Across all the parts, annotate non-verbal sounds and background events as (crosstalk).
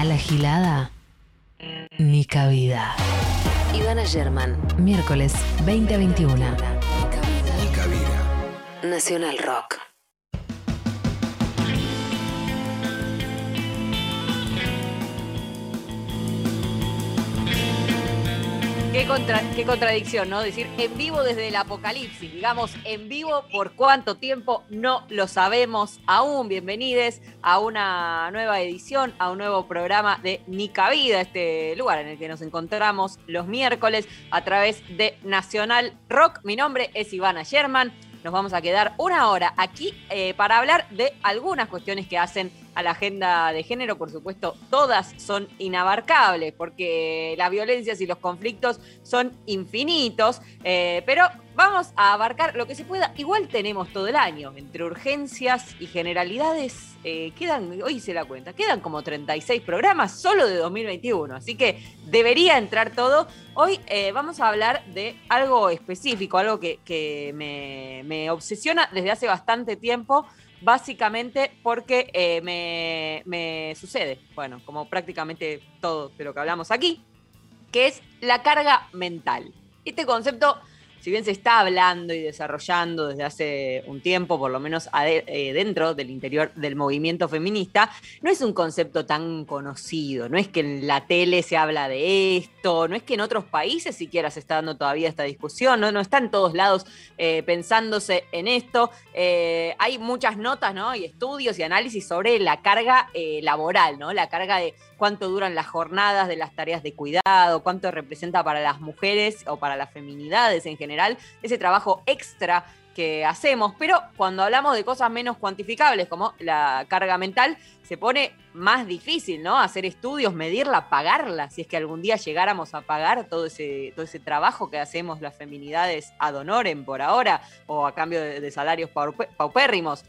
A la gilada, ni cabida. Ivana German, miércoles 20 a 21. Ni cabida. Nacional Rock. Qué, contra- qué contradicción, ¿no? Decir en vivo desde el apocalipsis. Digamos, en vivo por cuánto tiempo no lo sabemos aún. Bienvenidos a una nueva edición, a un nuevo programa de Ni Cabida, este lugar en el que nos encontramos los miércoles a través de Nacional Rock. Mi nombre es Ivana Sherman. Nos vamos a quedar una hora aquí eh, para hablar de algunas cuestiones que hacen a la agenda de género. Por supuesto, todas son inabarcables porque las violencias y los conflictos son infinitos, eh, pero vamos a abarcar lo que se pueda. Igual tenemos todo el año, entre urgencias y generalidades, eh, quedan, hoy hice la cuenta, quedan como 36 programas solo de 2021, así que debería entrar todo. Hoy eh, vamos a hablar de algo específico, algo que, que me, me obsesiona desde hace bastante tiempo básicamente porque eh, me, me sucede, bueno, como prácticamente todo de lo que hablamos aquí, que es la carga mental. Este concepto, si bien se está hablando y desarrollando desde hace un tiempo, por lo menos eh, dentro del interior del movimiento feminista, no es un concepto tan conocido, no es que en la tele se habla de esto, no es que en otros países siquiera se está dando todavía esta discusión, no, no está en todos lados eh, pensándose en esto. Eh, hay muchas notas ¿no? y estudios y análisis sobre la carga laboral, ¿no? la carga de cuánto duran las jornadas de las tareas de cuidado, cuánto representa para las mujeres o para las feminidades en general ese trabajo extra que hacemos, pero cuando hablamos de cosas menos cuantificables como la carga mental, se pone más difícil, ¿no? Hacer estudios, medirla, pagarla, si es que algún día llegáramos a pagar todo ese, todo ese trabajo que hacemos las feminidades ad honorem por ahora, o a cambio de, de salarios paupérrimos.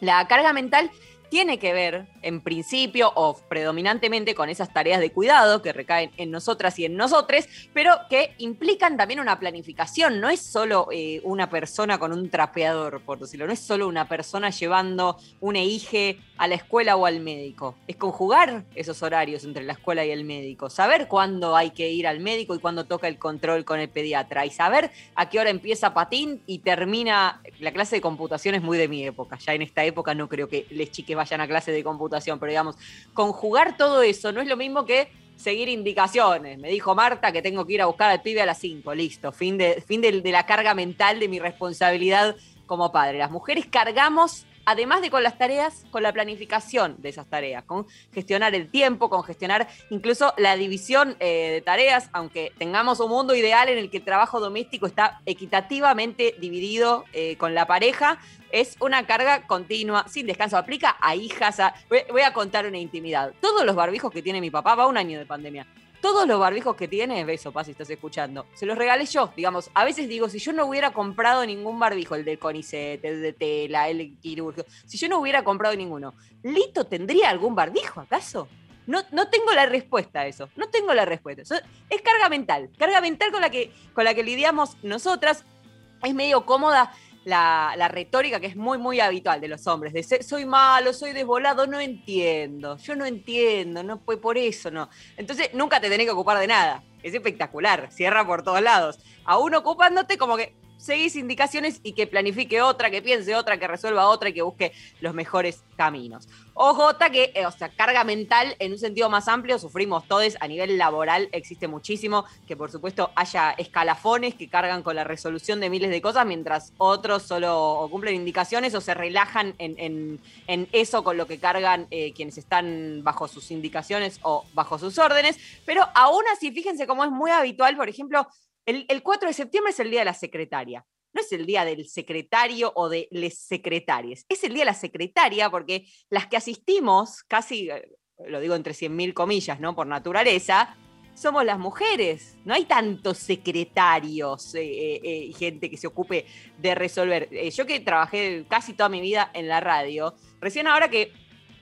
La carga mental tiene que ver, en principio o predominantemente, con esas tareas de cuidado que recaen en nosotras y en nosotres, pero que implican también una planificación. No es solo eh, una persona con un trapeador, por decirlo, no es solo una persona llevando un EIGE a la escuela o al médico. Es conjugar esos horarios entre la escuela y el médico, saber cuándo hay que ir al médico y cuándo toca el control con el pediatra, y saber a qué hora empieza patín y termina la clase de computación es muy de mi época. Ya en esta época no creo que les chiques vayan a clase de computación, pero digamos, conjugar todo eso no es lo mismo que seguir indicaciones. Me dijo Marta que tengo que ir a buscar al pibe a las 5, listo. Fin, de, fin de, de la carga mental de mi responsabilidad como padre. Las mujeres cargamos además de con las tareas, con la planificación de esas tareas, con gestionar el tiempo, con gestionar incluso la división eh, de tareas, aunque tengamos un mundo ideal en el que el trabajo doméstico está equitativamente dividido eh, con la pareja, es una carga continua, sin descanso. Aplica a hijas. Voy, voy a contar una intimidad. Todos los barbijos que tiene mi papá, va un año de pandemia, todos los barbijos que tiene, beso, paz, si estás escuchando, se los regalé yo. Digamos, a veces digo, si yo no hubiera comprado ningún barbijo, el de Conicet, el de tela, el quirúrgico, si yo no hubiera comprado ninguno, ¿Lito tendría algún barbijo acaso? No, no tengo la respuesta a eso. No tengo la respuesta. Es carga mental. Carga mental con la que, con la que lidiamos nosotras. Es medio cómoda la, retórica que es muy, muy habitual de los hombres, de ser, soy malo, soy desvolado, no entiendo, yo no entiendo, no fue por eso, no. Entonces nunca te tenés que ocupar de nada. Es espectacular, cierra por todos lados. Aún ocupándote como que seguís indicaciones y que planifique otra, que piense otra, que resuelva otra y que busque los mejores caminos. OJ, que, eh, o sea, carga mental en un sentido más amplio, sufrimos todos a nivel laboral, existe muchísimo, que por supuesto haya escalafones que cargan con la resolución de miles de cosas, mientras otros solo cumplen indicaciones o se relajan en, en, en eso con lo que cargan eh, quienes están bajo sus indicaciones o bajo sus órdenes. Pero aún así, fíjense cómo es muy habitual, por ejemplo, el, el, 4 de septiembre es el día de la secretaria. No es el día del secretario o de les secretarias. Es el día de la secretaria porque las que asistimos, casi, eh, lo digo entre 100.000 comillas, ¿no? Por naturaleza, somos las mujeres. No hay tantos secretarios y eh, eh, gente que se ocupe de resolver. Yo que trabajé casi toda mi vida en la radio, recién ahora que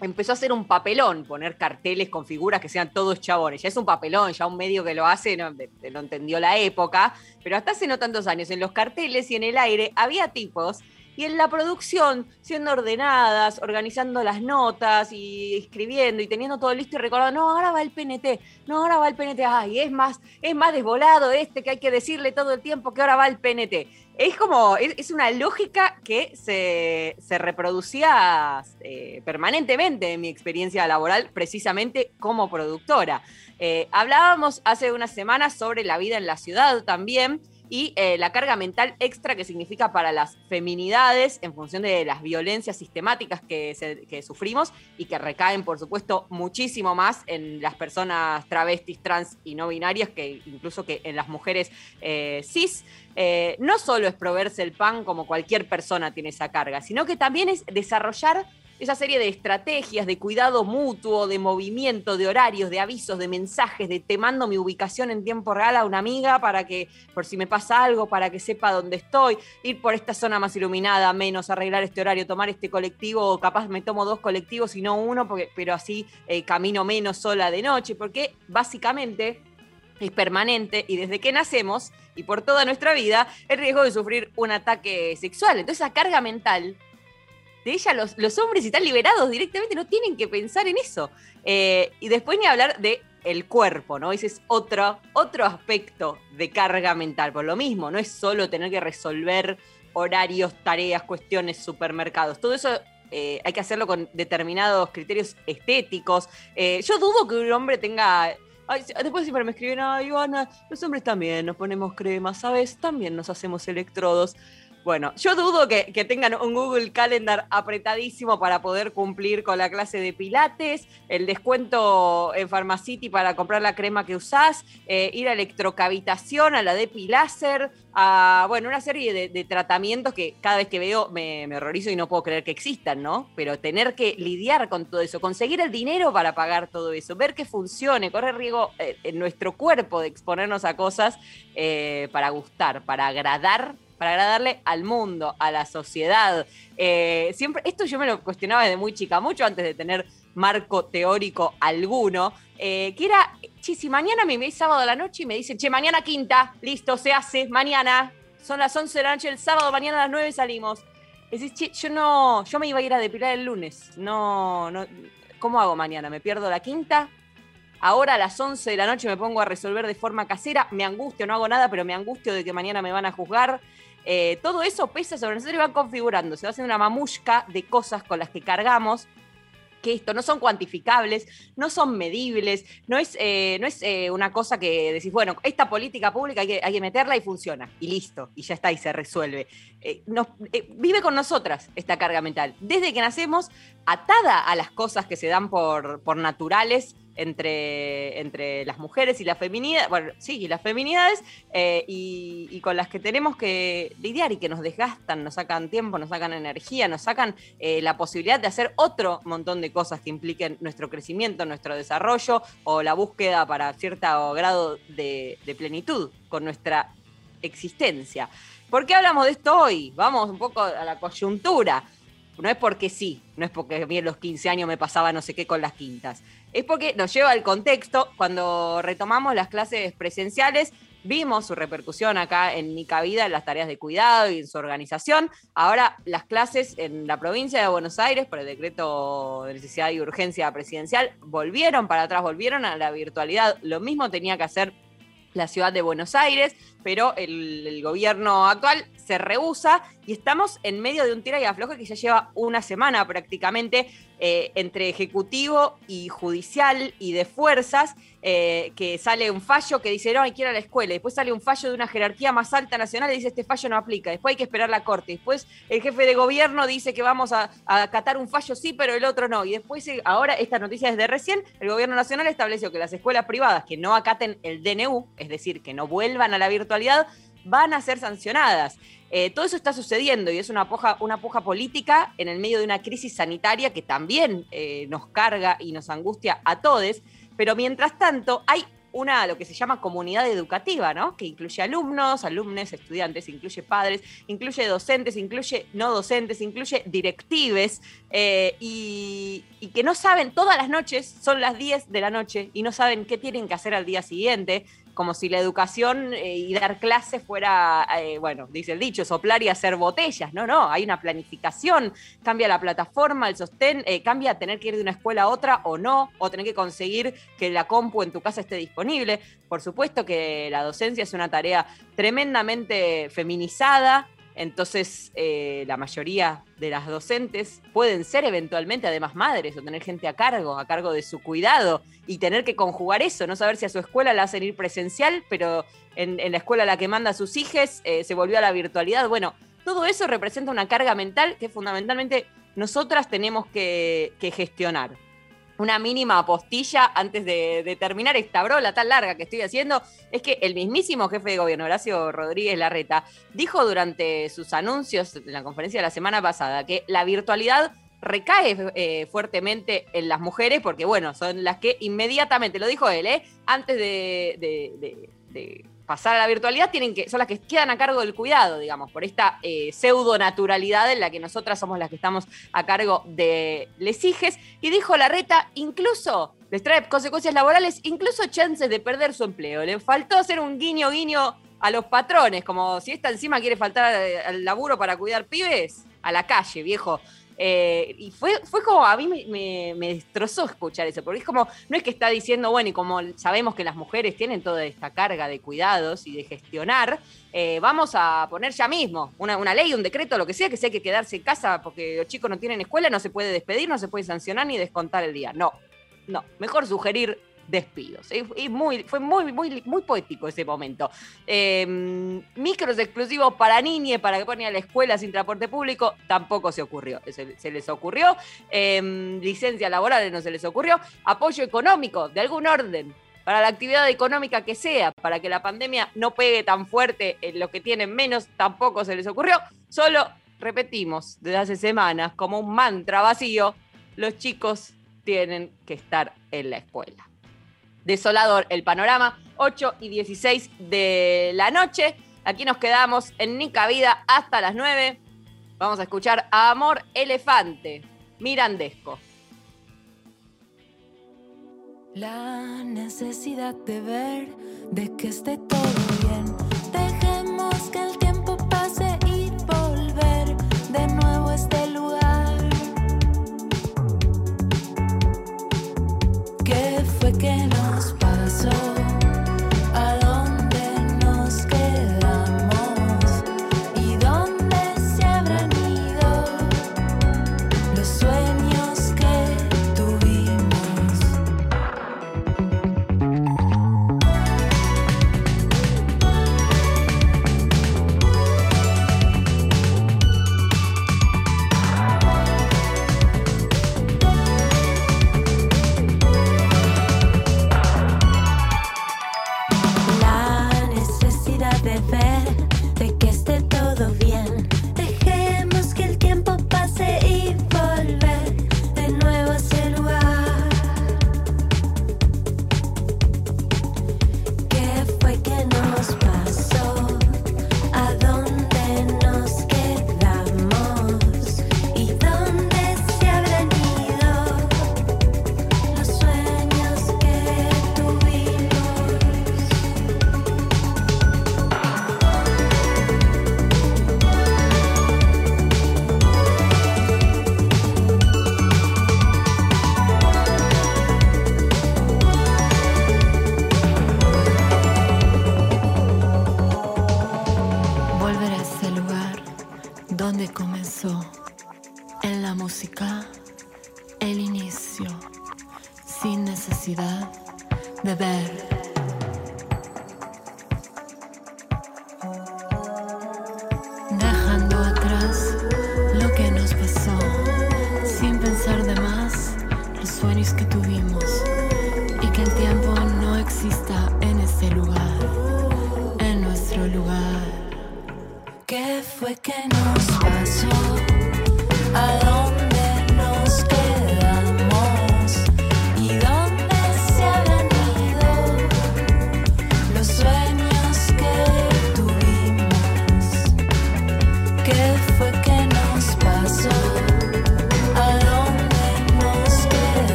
empezó a hacer un papelón, poner carteles con figuras que sean todos chabones. Ya es un papelón, ya un medio que lo hace, no, lo entendió la época, pero hasta hace no tantos años, en los carteles y en el aire había tipos y en la producción, siendo ordenadas, organizando las notas y escribiendo y teniendo todo listo y recordando, no, ahora va el PNT, no, ahora va el PNT, ay, es más, es más desvolado este que hay que decirle todo el tiempo que ahora va el PNT. Es como, es, una lógica que se, reproducía eh, permanentemente en mi experiencia laboral, precisamente como productora. Eh, hablábamos hace unas semanas sobre la vida en la ciudad también y eh, la carga mental extra que significa para las feminidades en función de las violencias sistemáticas que, sufrimos y que recaen, por supuesto, muchísimo más en las personas travestis, trans y no binarias que incluso que en las mujeres eh, cis. Eh, no solo es proveerse el pan como cualquier persona tiene esa carga, sino que también es desarrollar esa serie de estrategias de cuidado mutuo, de movimiento, de horarios, de avisos, de mensajes, de te mando mi ubicación en tiempo real a una amiga para que, por si me pasa algo, para que sepa dónde estoy, ir por esta zona más iluminada, menos, arreglar este horario, tomar este colectivo, o capaz me tomo dos colectivos y no uno, porque, pero así eh, camino menos sola de noche, porque básicamente es permanente y desde que nacemos y por toda nuestra vida el riesgo de sufrir un ataque sexual. Entonces esa carga mental de ella los, los hombres están liberados directamente, no tienen que pensar en eso. Eh, y después ni hablar de el cuerpo, ¿no? Ese es otro, otro aspecto de carga mental. Por lo mismo, no es solo tener que resolver horarios, tareas, cuestiones, supermercados. Todo eso eh, hay que hacerlo con determinados criterios estéticos. Eh, yo dudo que un hombre tenga. después siempre me escriben, ay, Ivana, los hombres también nos ponemos crema, ¿sabes? También nos hacemos electrodos. Bueno, yo dudo que, tengan un Google Calendar apretadísimo para poder cumplir con la clase de pilates, el descuento en Pharmacity para comprar la crema que usás, eh, ir a electrocavitación, a la depiláser, a, bueno, una serie de, tratamientos que cada vez que veo me, horrorizo y no puedo creer que existan, ¿no? Pero tener que lidiar con todo eso, conseguir el dinero para pagar todo eso, ver que funcione, correr riesgo eh, en nuestro cuerpo de exponernos a cosas eh, para gustar, para agradar para agradarle al mundo, a la sociedad. Eh, siempre, esto yo me lo cuestionaba desde muy chica, mucho antes de tener marco teórico alguno, eh, que era, che, si mañana me veis sábado a la noche y me dicen, che, mañana quinta, listo, se hace, mañana, son las 11 de la noche el sábado, mañana a las 9 salimos. Decís, che, yo no, yo me iba a ir a depilar el lunes, no, no, ¿cómo hago mañana? ¿Me pierdo la quinta? Ahora a las 11 de la noche me pongo a resolver de forma casera, me angustio, no hago nada, pero me angustio de que mañana me van a juzgar. Eh, todo eso pesa sobre nosotros y va configurando, se va haciendo una mamushka de cosas con las que cargamos que esto no son cuantificables, no son medibles, no es, eh, no es eh, una cosa que decís, bueno, esta política pública hay que, hay que, meterla y funciona, y listo, y ya está, y se resuelve. vive con nosotras esta carga mental, desde que nacemos, atada a las cosas que se dan por, por naturales, entre, entre las mujeres y las feminidades, bueno, sí, y las feminidades, eh, y, con las que tenemos que lidiar y que nos desgastan, nos sacan tiempo, nos sacan energía, nos sacan eh, la posibilidad de hacer otro montón de cosas que impliquen nuestro crecimiento, nuestro desarrollo o la búsqueda para cierto grado de, de plenitud con nuestra existencia. ¿Por qué hablamos de esto hoy? Vamos un poco a la coyuntura. No es porque sí, no es porque a mí en los 15 años me pasaba no sé qué con las quintas es porque nos lleva al contexto. Cuando retomamos las clases presenciales, vimos su repercusión acá en Nica Vida, en las tareas de cuidado y en su organización. Ahora las clases en la provincia de Buenos Aires, por el decreto de necesidad y urgencia presidencial, volvieron para atrás, volvieron a la virtualidad. Lo mismo tenía que hacer la ciudad de Buenos Aires, pero el, gobierno actual se rehúsa y estamos en medio de un tira y afloje que ya lleva una semana prácticamente eh, entre ejecutivo y judicial y de fuerzas, eh, que sale un fallo que dice no hay que ir a la escuela, después sale un fallo de una jerarquía más alta nacional y dice este fallo no aplica, después hay que esperar la corte, después el jefe de gobierno dice que vamos a, acatar un fallo sí, pero el otro no, y después eh, ahora esta noticia desde recién, el gobierno nacional estableció que las escuelas privadas que no acaten el DNU, es decir, que no vuelvan a la virtualidad, van a ser sancionadas. Eh, todo eso está sucediendo y es una puja, una puja política en el medio de una crisis sanitaria que también eh, nos carga y nos angustia a todos, pero mientras tanto hay una, lo que se llama comunidad educativa, ¿no? Que incluye alumnos, alumnos, estudiantes, incluye padres, incluye docentes, incluye no docentes, incluye directives, eh, y, que no saben, todas las noches son las 10 de la noche y no saben qué tienen que hacer al día siguiente, como si la educación eh, y dar clases fuera, eh, bueno, dice el dicho, soplar y hacer botellas. No, no, hay una planificación, cambia la plataforma, el sostén, eh, cambia tener que ir de una escuela a otra o no, o tener que conseguir que la compu en tu casa esté disponible. Por supuesto que la docencia es una tarea tremendamente feminizada, entonces, eh, la mayoría de las docentes pueden ser eventualmente además madres o tener gente a cargo, a cargo de su cuidado y tener que conjugar eso, no saber si a su escuela la hacen ir presencial, pero en, la escuela a la que manda a sus hijos eh, se volvió a la virtualidad. Bueno, todo eso representa una carga mental que fundamentalmente nosotras tenemos que gestionar una mínima apostilla antes de, terminar esta brola tan larga que estoy haciendo, es que el mismísimo jefe de gobierno, Horacio Rodríguez Larreta, dijo durante sus anuncios en la conferencia de la semana pasada que la virtualidad recae eh, fuertemente en las mujeres, porque bueno, son las que inmediatamente, lo dijo él, ¿eh? antes de pasar a la virtualidad tienen que, son las que quedan a cargo del cuidado, digamos, por esta eh, pseudo naturalidad en la que nosotras somos las que estamos a cargo de les hijes. Y dijo la reta, incluso les trae consecuencias laborales, incluso chances de perder su empleo. Le faltó hacer un guiño guiño a los patrones, como si esta encima quiere faltar al laburo para cuidar pibes, a la calle, viejo. Eh, y fue, fue como, a mí me, destrozó escuchar eso, porque es como, no es que está diciendo, bueno, y como sabemos que las mujeres tienen toda esta carga de cuidados y de gestionar, eh, vamos a poner ya mismo una, una, ley, un decreto, lo que sea, que hay que quedarse en casa porque los chicos no tienen escuela, no se puede despedir, no se puede sancionar ni descontar el día. No, no, mejor sugerir despidos. Y, muy, fue muy, muy, muy poético ese momento. Em, micros exclusivos para niñas, para que pongan a la escuela sin transporte público, tampoco se ocurrió. Se, les ocurrió. Eh, licencias laborales no se les ocurrió. Apoyo económico de algún orden para la actividad económica que sea, para que la pandemia no pegue tan fuerte en los que tienen menos, tampoco se les ocurrió. Solo repetimos desde hace semanas como un mantra vacío, los chicos tienen que estar en la escuela desolador el panorama, 8 y 16 de la noche. Aquí nos quedamos en Nica Vida hasta las 9. Vamos a escuchar a Amor Elefante, Mirandesco. La necesidad de ver, de que esté todo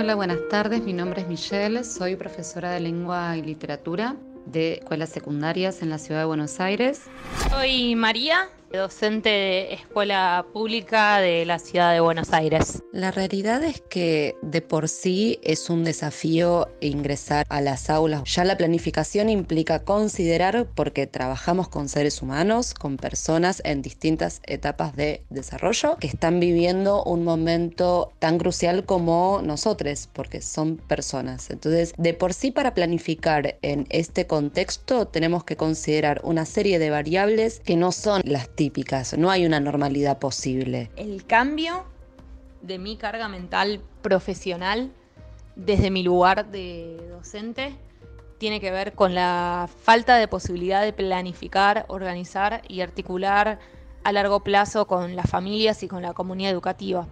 Hola, buenas tardes. Mi nombre es Michelle. Soy profesora de lengua y literatura de escuelas secundarias en la ciudad de Buenos Aires. Soy María, docente de escuela pública de la ciudad de Buenos Aires. La realidad es que de por sí es un desafío ingresar a las aulas. Ya la planificación implica considerar, porque trabajamos con seres humanos, con personas en distintas etapas de desarrollo, que están viviendo un momento tan crucial como nosotros, porque son personas. Entonces, de por sí para planificar en este contexto tenemos que considerar una serie de variables que no son las no hay una normalidad posible. El cambio de mi carga mental profesional desde mi lugar de docente tiene que ver con la falta de posibilidad de planificar, organizar y articular a largo plazo con las familias y con la comunidad educativa.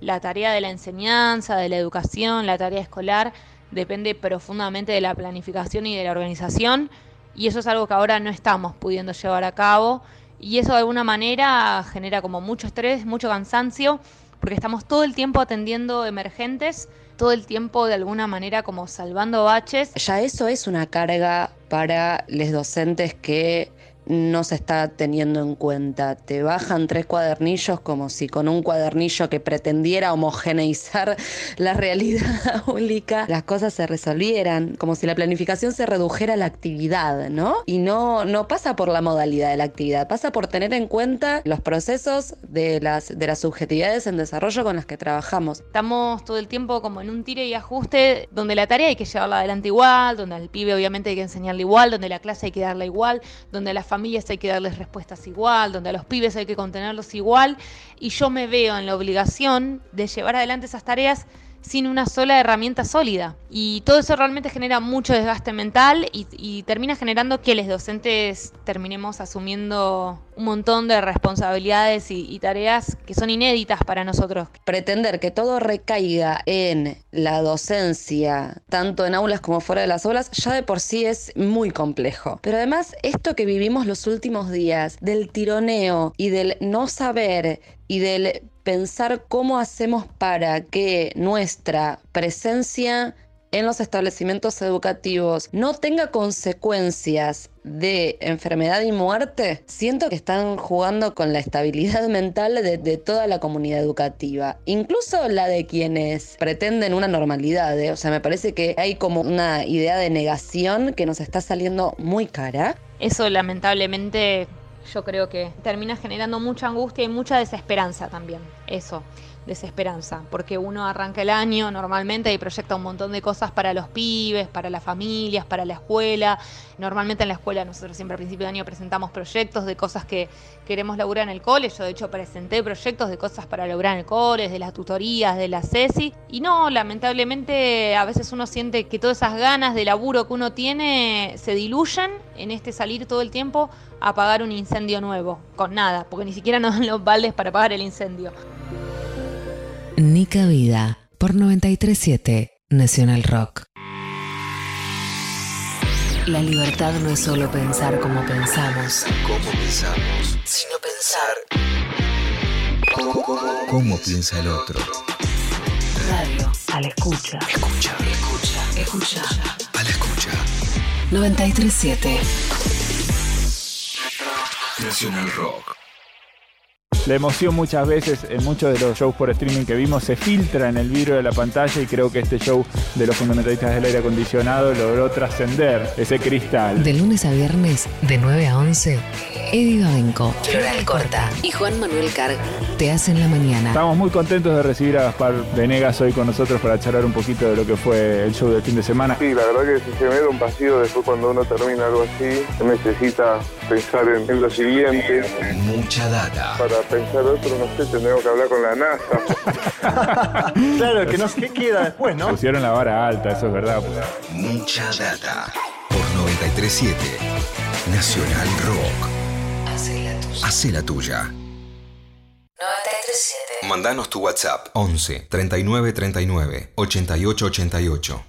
La tarea de la enseñanza, de la educación, la tarea escolar depende profundamente de la planificación y de la organización y eso es algo que ahora no estamos pudiendo llevar a cabo y eso de alguna manera genera como mucho estrés, mucho cansancio, porque estamos todo el tiempo atendiendo emergentes, todo el tiempo de alguna manera como salvando baches. Ya eso es una carga para los docentes que no se está teniendo en cuenta. Te bajan tres cuadernillos como si con un cuadernillo que pretendiera homogeneizar la realidad (laughs) pública las cosas se resolvieran, como si la planificación se redujera a la actividad, ¿no? Y no, no pasa por la modalidad de la actividad, pasa por tener en cuenta los procesos de las, de las subjetividades en desarrollo con las que trabajamos. Estamos todo el tiempo como en un tire y ajuste donde la tarea hay que llevarla adelante igual, donde al pibe obviamente hay que enseñarle igual, donde la clase hay que darla igual, donde la familias hay que darles respuestas igual, donde a los pibes hay que contenerlos igual, y yo me veo en la obligación de llevar adelante esas tareas sin una sola herramienta sólida. Y todo eso realmente genera mucho desgaste mental y, y, termina generando que los docentes terminemos asumiendo un montón de responsabilidades y, tareas que son inéditas para nosotros. Pretender que todo recaiga en la docencia, tanto en aulas como fuera de las aulas, ya de por sí es muy complejo. Pero además, esto que vivimos los últimos días, del tironeo y del no saber y del pensar cómo hacemos para que nuestra presencia en los establecimientos educativos no tenga consecuencias de enfermedad y muerte, siento que están jugando con la estabilidad (laughs) mental de, toda la comunidad educativa, incluso la de quienes pretenden una normalidad. ¿eh? O sea, me parece que hay como una idea de negación que nos está saliendo muy cara. Eso lamentablemente yo creo que termina generando mucha angustia y mucha desesperanza también. Eso, desesperanza, porque uno arranca el año normalmente y proyecta un montón de cosas para los pibes, para las familias, para la escuela. Normalmente en la escuela nosotros siempre a principio de año presentamos proyectos de cosas que queremos lograr en el cole. Yo de hecho presenté proyectos de cosas para lograr en el cole, de las tutorías, de la CESI. Y no, lamentablemente a veces uno siente que todas esas ganas de laburo que uno tiene se diluyen en este salir todo el tiempo a apagar un incendio nuevo, con nada, porque ni siquiera nos dan los baldes para apagar el incendio. Nica Vida por 937 Nacional Rock. La libertad no es solo pensar como pensamos, ¿Cómo pensamos? sino pensar. ¿Cómo, cómo- cómo piensa el otro? Radio a la escucha. Escucha, Escucha, escucha. a la escucha. 937 Nacional Rock. La emoción muchas veces en muchos de los shows por streaming que vimos se filtra en el vidrio de la pantalla y creo que este show de los fundamentalistas del aire acondicionado logró trascender ese cristal. De lunes a viernes, de 9 a 11, Eddie Babenco, Floral Corta y Juan Manuel Carg te hacen la mañana. Estamos muy contentos de recibir a Gaspar Venegas hoy con nosotros para charlar un poquito de lo que fue el show del fin de semana. Sí, la verdad que si se me da un vacío después cuando uno termina algo así, necesita pensar en, en lo siguiente. Mucha data. Para pensar otro, no sé, tendremos que hablar con la NASA. (laughs) Claro, que no sé qué queda después, ¿no? Pusieron la vara alta, eso es verdad. Mucha data. Por 937 Nacional Rock. Hace la tuya. Hace la tuya. 937 Mandanos tu WhatsApp 11 39 39 88 88.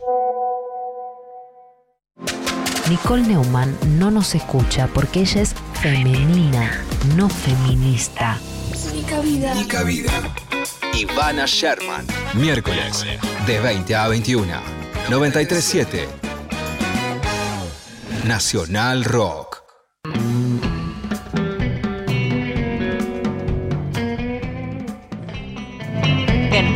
Nicole Neumann no nos escucha porque ella es femenina, no feminista. Nica Vida. Ivana Sherman. Miércoles, de 20 a 21. 937 Nacional Rock.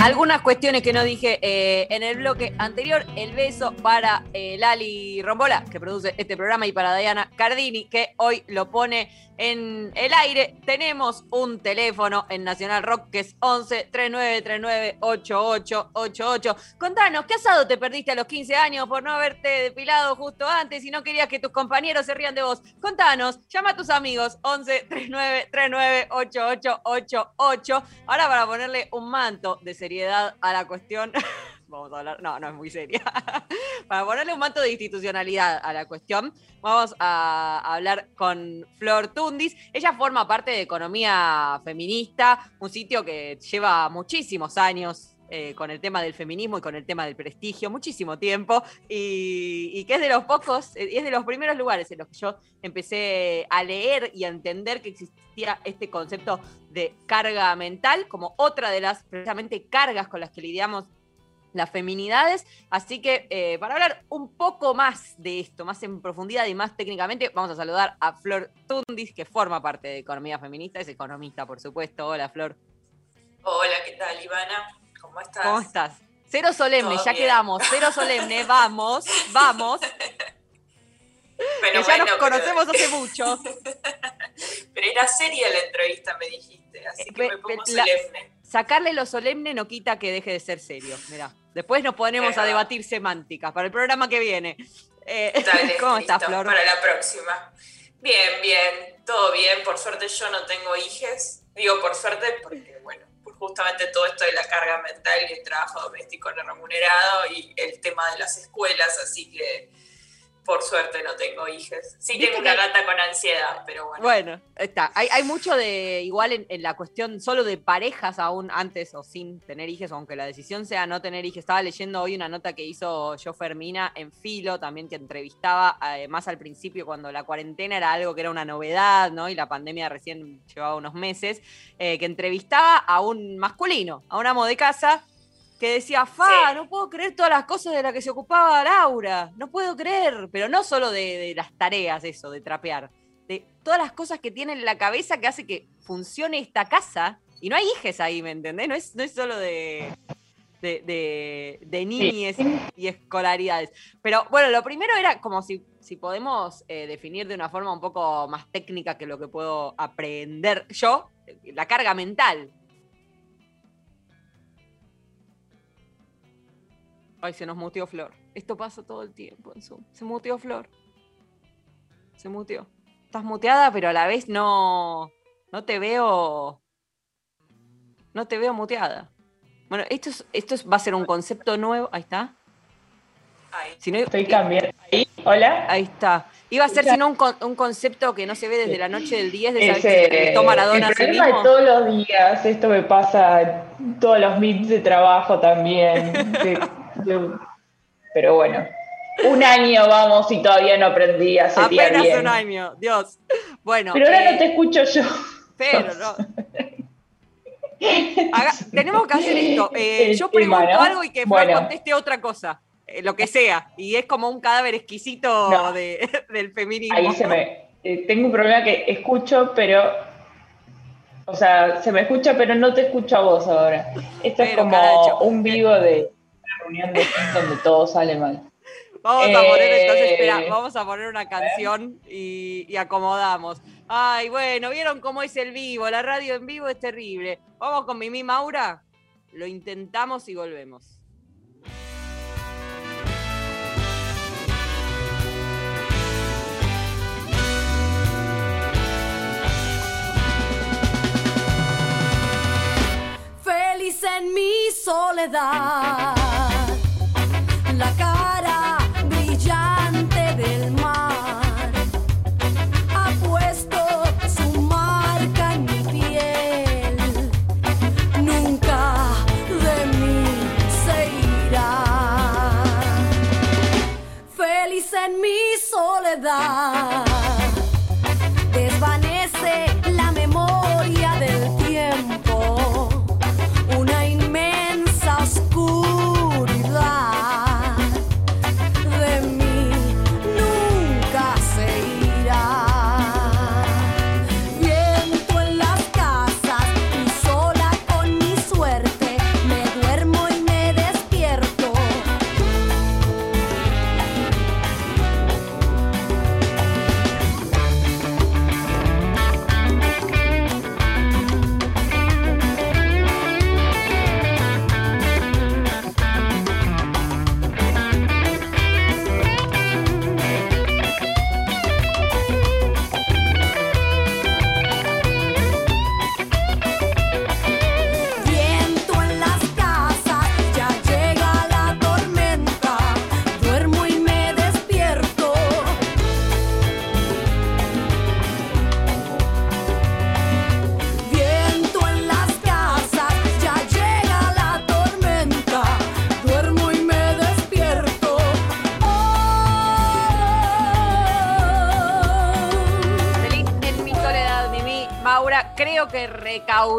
Algunas cuestiones que no dije eh, en el bloque anterior. El beso para eh, Lali Rombola, que produce este programa, y para Diana Cardini, que hoy lo pone en el aire. Tenemos un teléfono en Nacional Rock que es 11 39 39 8888. Contanos, ¿qué asado te perdiste a los 15 años por no haberte depilado justo antes y no querías que tus compañeros se rían de vos? Contanos, llama a tus amigos 11 39 39 8888. Ahora para ponerle un manto de seriedad a la cuestión. (laughs) Vamos a hablar, no, no es muy seria. (laughs) Para ponerle un manto de institucionalidad a la cuestión, vamos a hablar con Flor Tundis. Ella forma parte de Economía Feminista, un sitio que lleva muchísimos años eh, con el tema del feminismo y con el tema del prestigio, muchísimo tiempo, y, que es de los pocos, eh, es de los primeros lugares en los que yo empecé a leer y a entender que existía este concepto de carga mental como otra de las precisamente cargas con las que lidiamos las feminidades. Así que eh, para hablar un poco más de esto, más en profundidad y más técnicamente, vamos a saludar a Flor Tundis, que forma parte de Economía Feminista, es economista, por supuesto. Hola, Flor. Hola, ¿qué tal, Ivana? ¿Cómo estás? ¿Cómo estás? Cero solemne, Todo ya bien. quedamos. Cero solemne, vamos, vamos. (laughs) Pero que ya nos conocemos pero, hace mucho. (laughs) pero era seria la entrevista, me dijiste, así que me pongo la- solemne. Sacarle lo solemne no quita que deje de ser serio. Mirá. Después nos ponemos a debatir semánticas para el programa que viene. Eh, (laughs) Dale, ¿Cómo listo, estás, Flor? Para la próxima. Bien, bien, todo bien. Por suerte yo no tengo hijes. Digo por suerte porque, bueno, justamente todo esto de la carga mental y el trabajo doméstico no remunerado y el tema de las escuelas, así que por suerte no tengo hijes. Sí tengo una gata con ansiedad, pero bueno. Bueno, está. Hay, hay mucho de, igual en, en la cuestión solo de parejas aún antes o sin tener hijos, aunque la decisión sea no tener hijos. Estaba leyendo hoy una nota que hizo yo Fermina en Filo, también que entrevistaba, además al principio cuando la cuarentena era algo que era una novedad, ¿no? Y la pandemia recién llevaba unos meses, eh, que entrevistaba a un masculino, a un amo de casa, que decía, fa, Sí. no puedo creer todas las cosas de las que se ocupaba Laura, no puedo creer, pero no solo de, de las tareas, eso, de trapear, de todas las cosas que tiene en la cabeza que hace que funcione esta casa, y no hay hijes ahí, ¿me entendés? No es, no es solo de, de, de, de niñes y escolaridades. Pero bueno, lo primero era como si, si podemos eh, definir de una forma un poco más técnica que lo que puedo aprender yo, la carga mental. Ay, se nos muteó Flor. Esto pasa todo el tiempo en Zoom. Se muteó Flor. Se muteó. Estás muteada, pero a la vez no, no te veo. No te veo muteada. Bueno, esto, es, esto es- va a ser un concepto nuevo. Ahí está. Ay, Si no- Estoy cambiando. Ahí, hola. Ahí está. Iba a ser, si no, un, con- un concepto que no se ve desde la noche del 10 de saber que se Ese- entrevistó Maradona a el sí problema de mismo. todos los días, esto me pasa todos los meets de trabajo también. que pero bueno, un año vamos y todavía no aprendí a setear Apenas bien. un año, Dios. Bueno, Pero ahora eh, no te escucho yo. pero no. Haga- tenemos que hacer esto. (laughs) Eh, yo tema, pregunto ¿no? algo y que Flor Bueno. conteste otra cosa. eh, lo que sea. Y es como un cadáver exquisito No. de- (laughs) del feminismo. Ahí se me. eh, tengo un problema que escucho, pero. O sea, se me escucha, pero no te escucho a vos ahora. Esto es como un vivo de reunión de donde todo sale mal. Vamos a poner entonces, Eh, espera, vamos a poner una canción y, y acomodamos. Ay, bueno, ¿vieron cómo es el vivo? La radio en vivo es terrible. Vamos con Mimi Maura. Lo intentamos y volvemos. Feliz en mi soledad, la cara brillante del mar ha puesto su marca en mi piel. Nunca de mí se irá. Feliz en mi soledad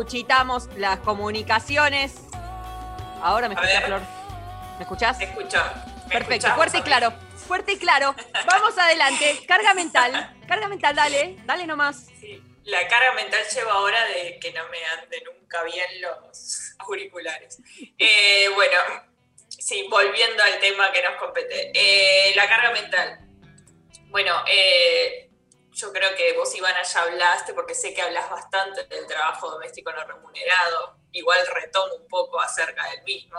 recauchitamos las comunicaciones. Ahora me escuchás, Flor. ¿Me escuchás? Te escucho. Perfecto, fuerte y claro. Fuerte y claro. Vamos adelante. Carga mental. Carga mental, dale. Dale nomás. Sí. La carga mental lleva ahora de que no me ande nunca bien los auriculares. Eh, bueno, sí, volviendo al tema que nos compete. Eh, la carga mental. Bueno, eh, yo creo que vos, Ivana, ya hablaste, porque sé que hablas bastante del trabajo doméstico no remunerado. Igual retomo un poco acerca del mismo.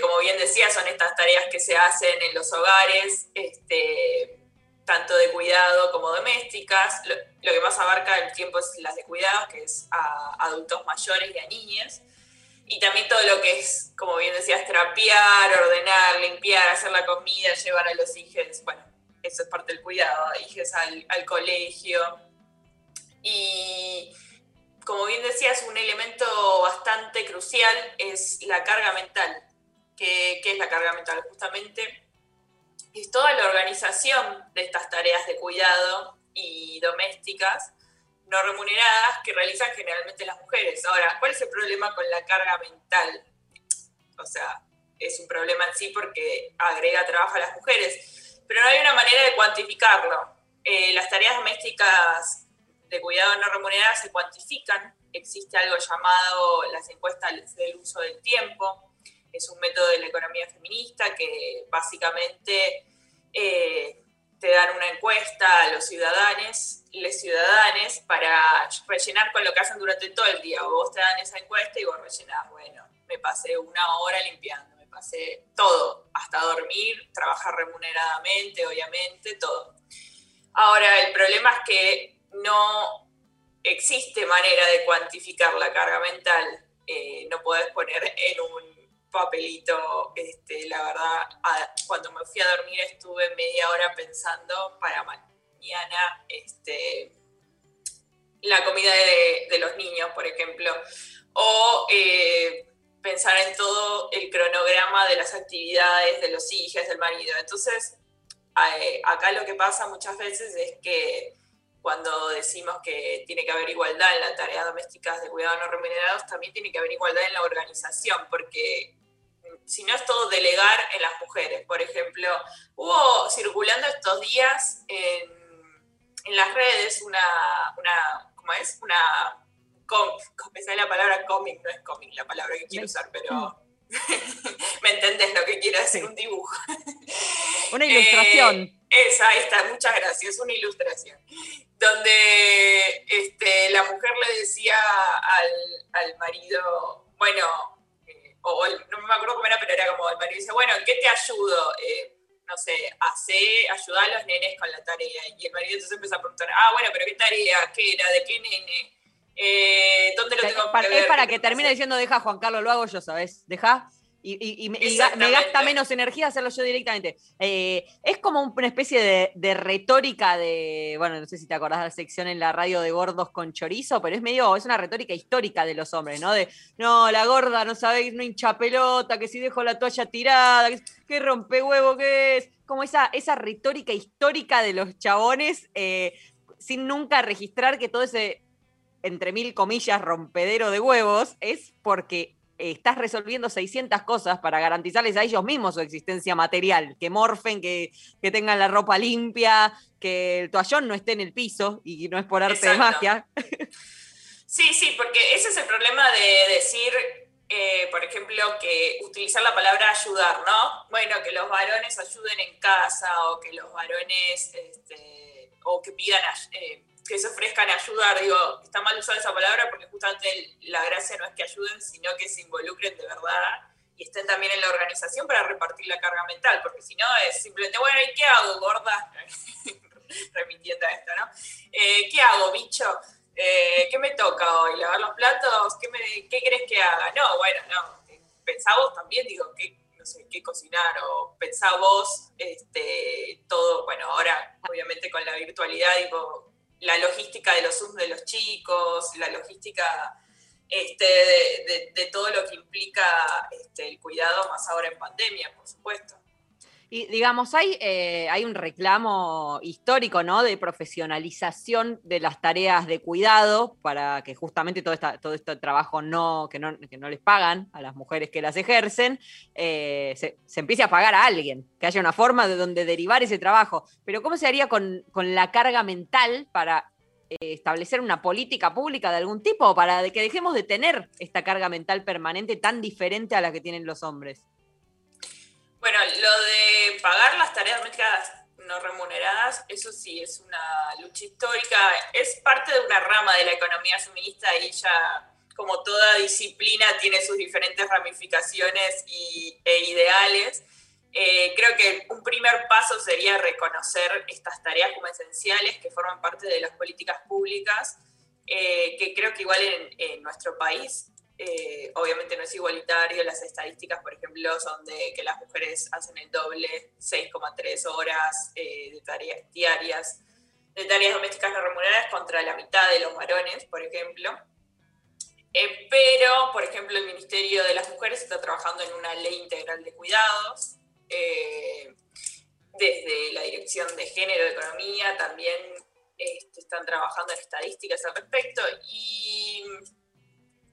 como bien decía, son estas tareas que se hacen en los hogares, este, tanto de cuidado como domésticas. Lo, que más abarca el tiempo es las de cuidado, que es a adultos mayores y a niñas. Y también todo lo que es, como bien decías, trapear, ordenar, limpiar, hacer la comida, llevar a los hijos, bueno, eso es parte del cuidado, hijos al, al colegio. Y como bien decías, un elemento bastante crucial es la carga mental. ¿Qué, qué es la carga mental? Justamente es toda la organización de estas tareas de cuidado y domésticas no remuneradas que realizan generalmente las mujeres. Ahora, ¿cuál es el problema con la carga mental? O sea, es un problema en sí porque agrega trabajo a las mujeres, pero no hay una manera de cuantificarlo. Eh, las tareas domésticas de cuidado no remuneradas se cuantifican, existe algo llamado las encuestas del uso del tiempo, es un método de la economía feminista que básicamente eh, te dan una encuesta a los ciudadanos, les ciudadanes, para rellenar con lo que hacen durante todo el día. Vos te dan esa encuesta y vos rellenás, bueno, me pasé una hora limpiando, pasé todo, hasta dormir, trabajar remuneradamente, obviamente, todo. Ahora, el problema es que no existe manera de cuantificar la carga mental. Eh, no podés poner en un papelito, este, la verdad, cuando me fui a dormir estuve media hora pensando para mañana este, la comida de, los niños, por ejemplo, o eh, pensar en todo el cronograma de las actividades de los hijos, del marido. Entonces, eh, acá lo que pasa muchas veces es que cuando decimos que tiene que haber igualdad en las tareas domésticas de cuidado no remunerados, también tiene que haber igualdad en la organización, porque si no es todo delegar en las mujeres. Por ejemplo, hubo circulando estos días en, las redes una, una, ¿cómo es? Una, me sale la palabra cómic, no es cómic la palabra que quiero usar, pero (laughs) me entendés lo que quiero decir, un dibujo. (laughs) Una ilustración. Eh, esa, está, muchas gracias, una ilustración. Donde este, la mujer le decía al, al marido, bueno, o no me acuerdo cómo era, pero era como el marido dice, bueno, ¿qué te ayudo? Eh, no sé, hace, ayudar a los nenes con la tarea. Y el marido entonces empieza a preguntar, ah, bueno, pero ¿qué tarea? ¿Qué era? ¿De qué nene? Eh, ¿Dónde lo tengo que ver? Es para que termine diciendo, deja, Juan Carlos, lo hago yo, ¿sabes? Deja y, me gasta menos energía hacerlo yo directamente. Eh, es como una especie de, retórica de, bueno, no sé si te acordás de la sección en la radio de gordos con chorizo, pero es medio, es una retórica histórica de los hombres, ¿no? De, no, la gorda no sabe, no hincha pelota, que si dejo la toalla tirada, que, rompe huevo que es. Como esa, esa retórica histórica de los chabones, eh, sin nunca registrar que todo ese entre mil comillas, rompedero de huevos, es porque estás resolviendo 600 cosas para garantizarles a ellos mismos su existencia material, que morfen, que, tengan la ropa limpia, que el toallón no esté en el piso y no es por arte de magia. Sí, sí, porque ese es el problema de decir, eh, por ejemplo, que utilizar la palabra ayudar, ¿no? Bueno, que los varones ayuden en casa o que los varones, este, o que pidan... Eh, que se ofrezcan a ayudar. Digo, está mal usar esa palabra porque justamente la gracia no es que ayuden, sino que se involucren de verdad y estén también en la organización para repartir la carga mental, porque si no es simplemente, bueno, ¿y qué hago, gorda? (laughs) Remitiendo a esto, ¿no? Eh, ¿Qué hago, bicho? Eh, ¿Qué me toca hoy? ¿Lavar los platos? ¿Qué, me, ¿Qué crees que haga? No, bueno, no. Pensá vos también, digo, ¿qué, no sé, qué cocinar? O pensá vos, este, todo, bueno, ahora obviamente con la virtualidad, digo, la logística de los Zooms de los chicos, la logística este, de, todo lo que implica este, el cuidado, más ahora en pandemia, por supuesto. Y digamos, hay, eh, hay un reclamo histórico, ¿no? De profesionalización de las tareas de cuidado para que justamente todo, esta, todo este trabajo no que, no, que no les pagan a las mujeres que las ejercen, eh, se, empiece a pagar a alguien, que haya una forma de donde derivar ese trabajo. Pero ¿cómo se haría con, con la carga mental para eh, establecer una política pública de algún tipo para que dejemos de tener esta carga mental permanente tan diferente a la que tienen los hombres? Bueno, lo de pagar las tareas domésticas no remuneradas, eso sí es una lucha histórica, es parte de una rama de la economía feminista y ya como toda disciplina tiene sus diferentes ramificaciones y, e ideales. Eh, creo que un primer paso sería reconocer estas tareas como esenciales que forman parte de las políticas públicas, eh, que creo que igual en nuestro país eh, obviamente no es igualitario, las estadísticas, por ejemplo, son de que las mujeres hacen el doble, 6,3 horas eh, de tareas diarias, de tareas domésticas no remuneradas contra la mitad de los varones, por ejemplo. Eh, pero, por ejemplo, el Ministerio de las Mujeres está trabajando en una ley integral de cuidados. desde la Dirección de Género Economía también este, están trabajando en estadísticas al respecto. Y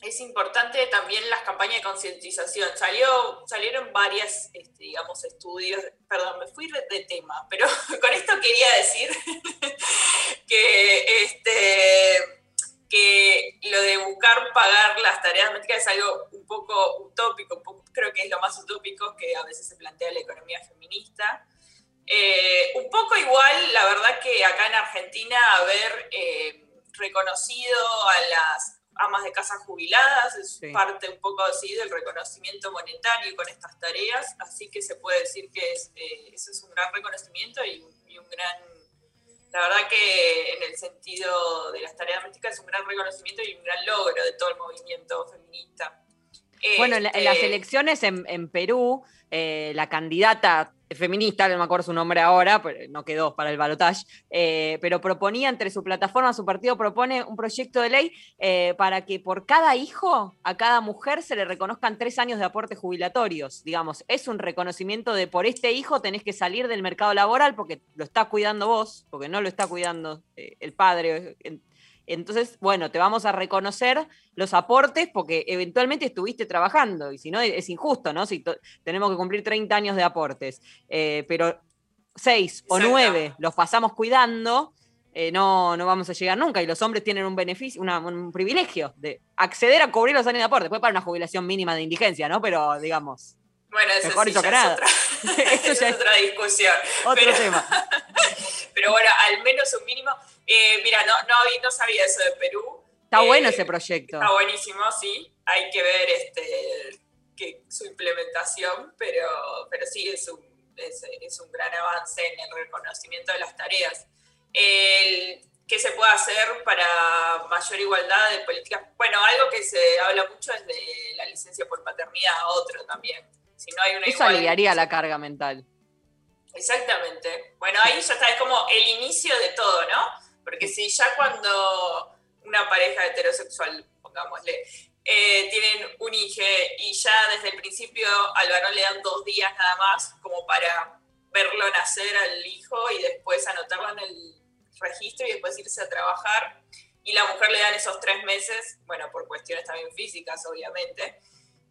es importante también las campañas de concientización. Salió, salieron varias, este, digamos, estudios, perdón, me fui de tema, pero (laughs) con esto quería decir (laughs) que, este, que lo de buscar pagar las tareas domésticas es algo un poco utópico, creo que es lo más utópico que a veces se plantea la economía feminista. Eh, un poco igual, la verdad que acá en Argentina haber eh, reconocido a las amas de casa jubiladas, es parte un poco así del reconocimiento monetario con estas tareas, así que se puede decir que es, eh, eso es un gran reconocimiento y, un gran, la verdad que en el sentido de las tareas domésticas es un gran reconocimiento y un gran logro de todo el movimiento feminista. Bueno, en, las este, elecciones en, en Perú, eh, la candidata feminista, no me acuerdo su nombre ahora, pero no quedó para el balotaje, eh, pero proponía entre su plataforma, su partido propone un proyecto de ley eh, para que por cada hijo a cada mujer se le reconozcan tres años de aportes jubilatorios. Digamos, es un reconocimiento de por este hijo tenés que salir del mercado laboral porque lo está cuidando vos, porque no lo está cuidando el padre. Entonces, bueno, te vamos a reconocer los aportes porque eventualmente estuviste trabajando y si no es injusto, ¿no? Si tenemos que cumplir 30 años de aportes, eh, pero 6 o 9 los pasamos cuidando, eh, no, no vamos a llegar nunca y los hombres tienen un beneficio, un privilegio de acceder a cubrir los años de aporte, después para una jubilación mínima de indigencia, ¿no? Pero digamos... Bueno, eso mejor sí, ya Es otra, discusión. Otro tema. (laughs) pero bueno, al menos un mínimo eh, mira, no, no, no, sabía eso de Perú. Está bueno eh, ese proyecto. Está buenísimo, sí. Hay que ver este, que, su implementación, pero, pero sí es un, es, un gran avance en el reconocimiento de las tareas. ¿Qué se puede hacer para mayor igualdad de políticas? Bueno, algo que se habla mucho es de la licencia por paternidad, otro también. Si no hay una Eso aliviaría la carga mental. Exactamente. Bueno, ahí ya está, es como el inicio de todo, ¿no? Porque si ya cuando una pareja heterosexual, pongámosle, eh, tienen un hijo y ya desde el principio al varón le dan dos días nada más como para verlo nacer al hijo y después anotarlo en el registro y después irse a trabajar. Y la mujer le dan esos tres meses, bueno, por cuestiones también físicas, obviamente.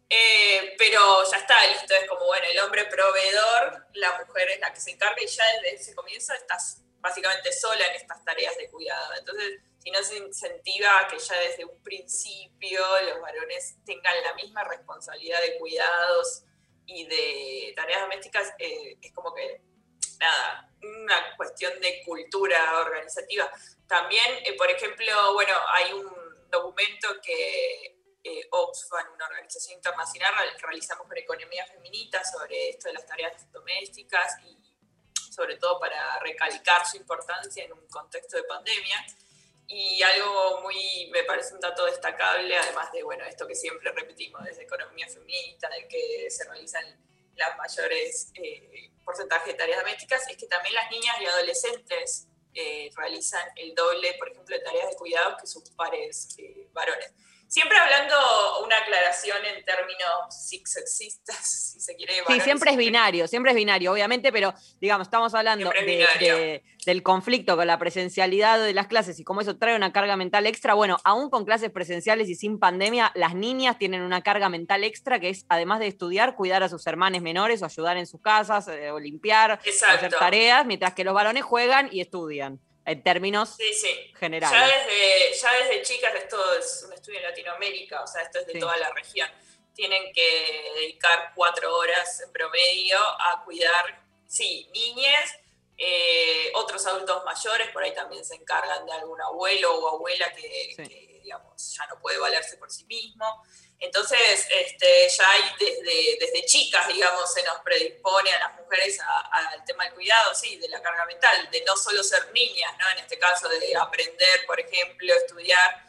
Eh, pero ya está, listo, es como, bueno, el hombre proveedor, la mujer es la que se encarga y ya desde ese comienzo estás básicamente sola en estas tareas de cuidado. Entonces, si no se incentiva que ya desde un principio los varones tengan la misma responsabilidad de cuidados y de tareas domésticas, eh, es como que, nada, una cuestión de cultura organizativa. También, eh, por ejemplo, bueno, hay un documento que eh, Oxfam, una organización internacional, realizamos con Economía Feminita sobre esto de las tareas domésticas y sobre todo para recalcar su importancia en un contexto de pandemia. Y algo muy, me parece un dato destacable, además de, bueno, esto que siempre repetimos desde economía feminista, de que se realizan las mayores eh, porcentajes de tareas domésticas, es que también las niñas y adolescentes eh, realizan el doble, por ejemplo, de tareas de cuidado que sus pares eh, varones. Siempre hablando una aclaración en términos sexistas, (laughs) si se quiere. Sí, siempre es binario, siempre es binario, obviamente, pero digamos, estamos hablando del conflicto con la presencialidad de las clases y cómo eso trae una carga mental extra. Bueno, aún con clases presenciales y sin pandemia, las niñas tienen una carga mental extra que es, además de estudiar, cuidar a sus hermanos menores o ayudar en sus casas eh, o limpiar, hacer tareas, mientras que los varones juegan y estudian en términos generales. Ya desde, ya desde chicas, esto es un estudio en Latinoamérica, o sea, esto es de toda la región, tienen que dedicar cuatro horas en promedio a cuidar, sí, niñas, eh, otros adultos mayores, por ahí también se encargan de algún abuelo o abuela que, digamos, ya no puede valerse por sí mismo. Entonces, este, ya hay desde, desde chicas, digamos, se nos predispone a las mujeres al tema del cuidado, sí, de la carga mental, de no solo ser niñas, ¿no? En este caso, de aprender, por ejemplo, estudiar.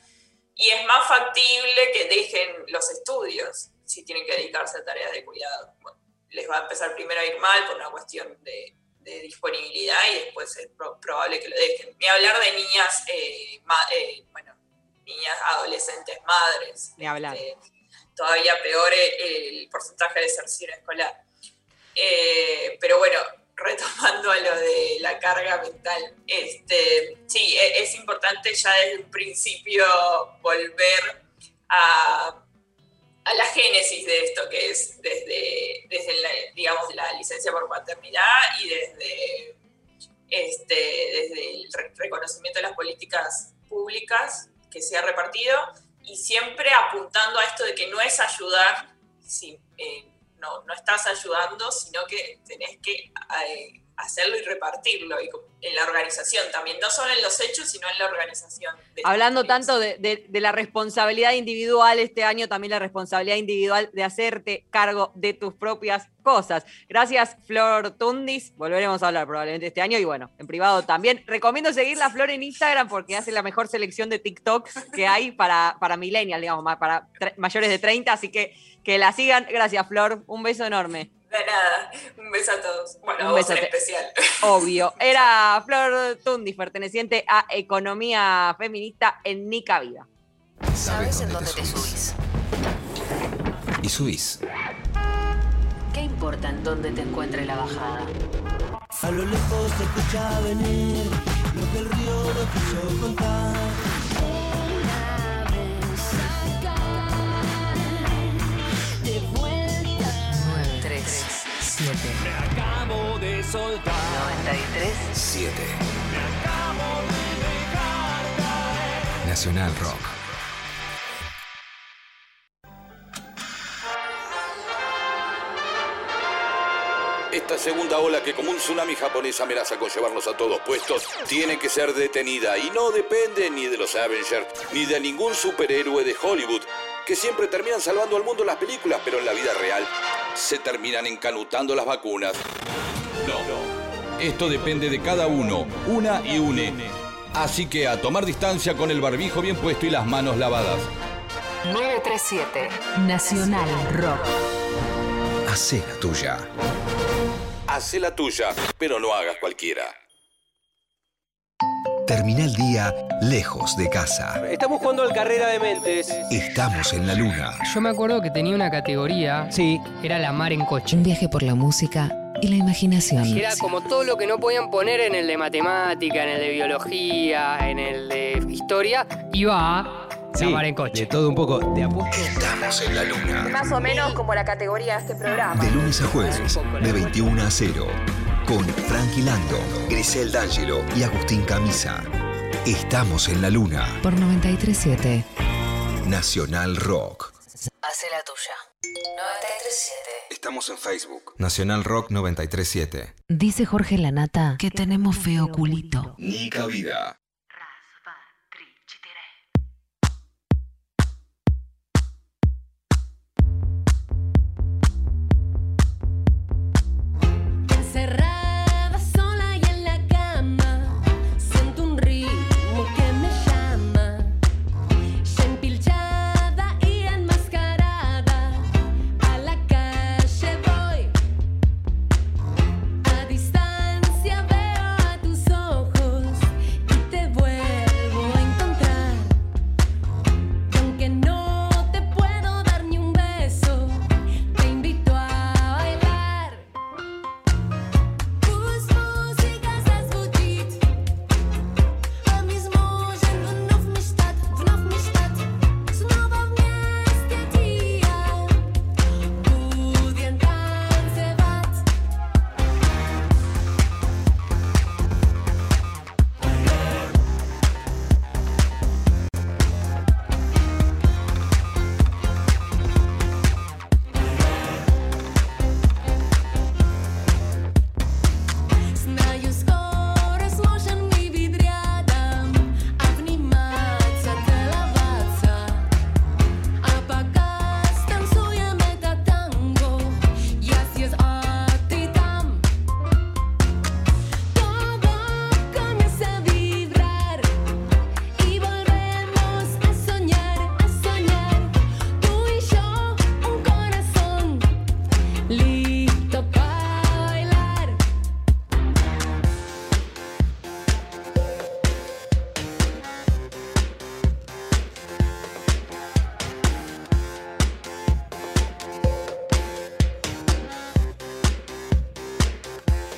Y es más factible que dejen los estudios si tienen que dedicarse a tareas de cuidado. les va a empezar primero a ir mal por una cuestión de, disponibilidad y después es probable que lo dejen. Ni hablar de niñas, eh, eh, bueno, niñas adolescentes madres. Ni hablar. Este, todavía peor el porcentaje de deserción escolar. Eh, pero bueno, (laughs) retomando a lo de la carga mental, este, sí, e, es, importante ya desde un principio volver a, a, la génesis de esto, que es desde, desde la, digamos, la licencia por paternidad y desde, este, desde el reconocimiento de las políticas públicas que se ha repartido y siempre apuntando a esto de que no es ayudar, si, eh, no, no estás ayudando, sino que tenés que eh, hacerlo y repartirlo y en la organización también, no solo en los hechos, sino en la organización. Hablando tanto de, la responsabilidad individual este año, también la responsabilidad individual de hacerte cargo de tus propias cosas. Gracias, Flor Tundis. Volveremos a hablar probablemente este año y bueno, en privado también. Recomiendo seguir la Flor en Instagram porque hace la mejor selección de TikTok que hay para, para millennials, digamos, para mayores de 30, así que que la sigan. Gracias, Flor. Un beso enorme. De nada, un beso a todos. Bueno, un beso especial. (laughs) Obvio. Era Flor Tundis, perteneciente a Economía Feminista en Nica Vida. ¿Sabes en dónde te subís? Y subís. ¿Qué importa en dónde te encuentre la bajada? A lo lejos se escucha venir lo que el río no quiso contar. Me acabo de soltar. 93 7. Me acabo de dejar Nacional Rock. Esta segunda ola que como un tsunami japonés amenaza con llevarnos a todos puestos, tiene que ser detenida y no depende ni de los Avengers ni de ningún superhéroe de Hollywood, que siempre terminan salvando al mundo en las películas, pero en la vida real se terminan encanutando las vacunas. No. Esto depende de cada uno, una y une. Así que a tomar distancia con el barbijo bien puesto y las manos lavadas. 937 Nacional Rock. Hacé la tuya. Hacé la tuya, pero no hagas cualquiera. Termina el día lejos de casa. Estamos jugando al carrera de mentes. Estamos en la luna. Yo me acuerdo que tenía una categoría. Sí. Era la mar en coche. Un viaje por la música y la imaginación. Era como todo lo que no podían poner en el de matemática, en el de biología, en el de historia, iba a la mar en coche. De todo un poco de apuesto. Estamos en la luna. Más o menos como la categoría de este programa. De lunes a jueves, de 21 a 0 con Frankie Lando, Grisel D'Angelo y Agustín Camisa. Estamos en la luna. Por 937 Nacional Rock. Hace la tuya. 937. Estamos en Facebook. Nacional Rock 937. Dice Jorge Lanata que tenemos feo culito. Ni cabida.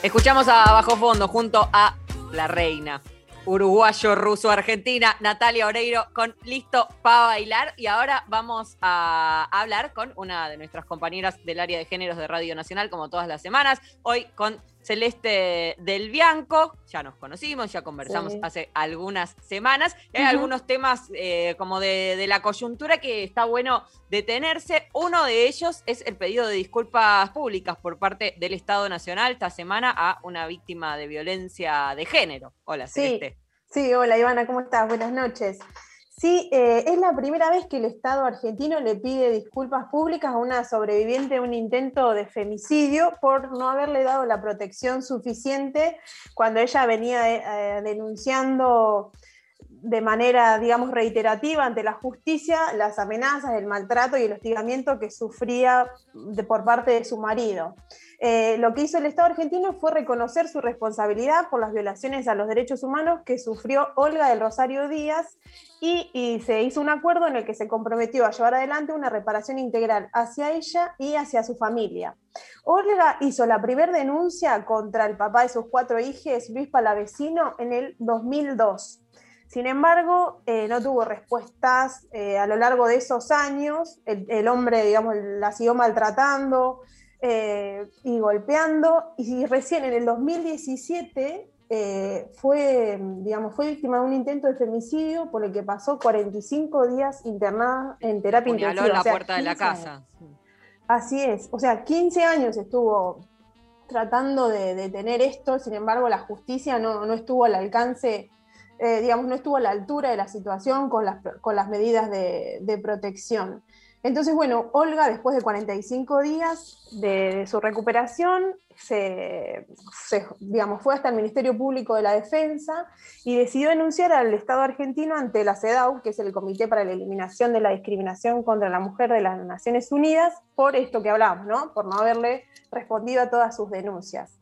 Escuchamos a Bajo Fondo junto a la reina uruguayo, ruso, argentina, Natalia Oreiro, con Listo para bailar. Y ahora vamos a hablar con una de nuestras compañeras del área de géneros de Radio Nacional, como todas las semanas. Hoy con Celeste del Bianco. Ya nos conocimos, ya conversamos Sí. hace algunas semanas. Y hay algunos temas eh, como de, de la coyuntura que está bueno detenerse. Uno de ellos es el pedido de disculpas públicas por parte del Estado Nacional esta semana a una víctima de violencia de género. Hola, Sí, Celeste. sí, hola Ivana, ¿cómo estás? Buenas noches. Sí, eh, es la primera vez que el Estado argentino le pide disculpas públicas a una sobreviviente de un intento de femicidio por no haberle dado la protección suficiente cuando ella venía eh, eh, denunciando de manera, digamos, reiterativa ante la justicia las amenazas, el maltrato y el hostigamiento que sufría de- por parte de su marido. Eh, lo que hizo el Estado argentino fue reconocer su responsabilidad por las violaciones a los derechos humanos que sufrió Olga del Rosario Díaz y, y se hizo un acuerdo en el que se comprometió a llevar adelante una reparación integral hacia ella y hacia su familia. Olga hizo la primera denuncia contra el papá de sus cuatro hijos, Luis Palavecino, en el 2002. Sin embargo, eh, no tuvo respuestas eh, a lo largo de esos años. El, el hombre, digamos, la siguió maltratando eh, y golpeando. Y recién en el 2017 eh, fue, digamos, fue víctima de un intento de femicidio por el que pasó 45 días internada en terapia Puñaló intensiva. en la o sea, puerta de la 15 años. casa. Así es, o sea, 15 años estuvo tratando de detener esto, sin embargo la justicia no, no estuvo al alcance, eh, digamos, no estuvo a la altura de la situación con las, con las medidas de, protección. Entonces, bueno, Olga, después de 45 días de, de su recuperación, se, se, digamos, fue hasta el Ministerio Público de la Defensa y decidió denunciar al Estado argentino ante la CEDAW, que es el Comité para la Eliminación de la Discriminación contra la Mujer de las Naciones Unidas, por esto que hablamos, ¿no? Por no haberle respondido a todas sus denuncias.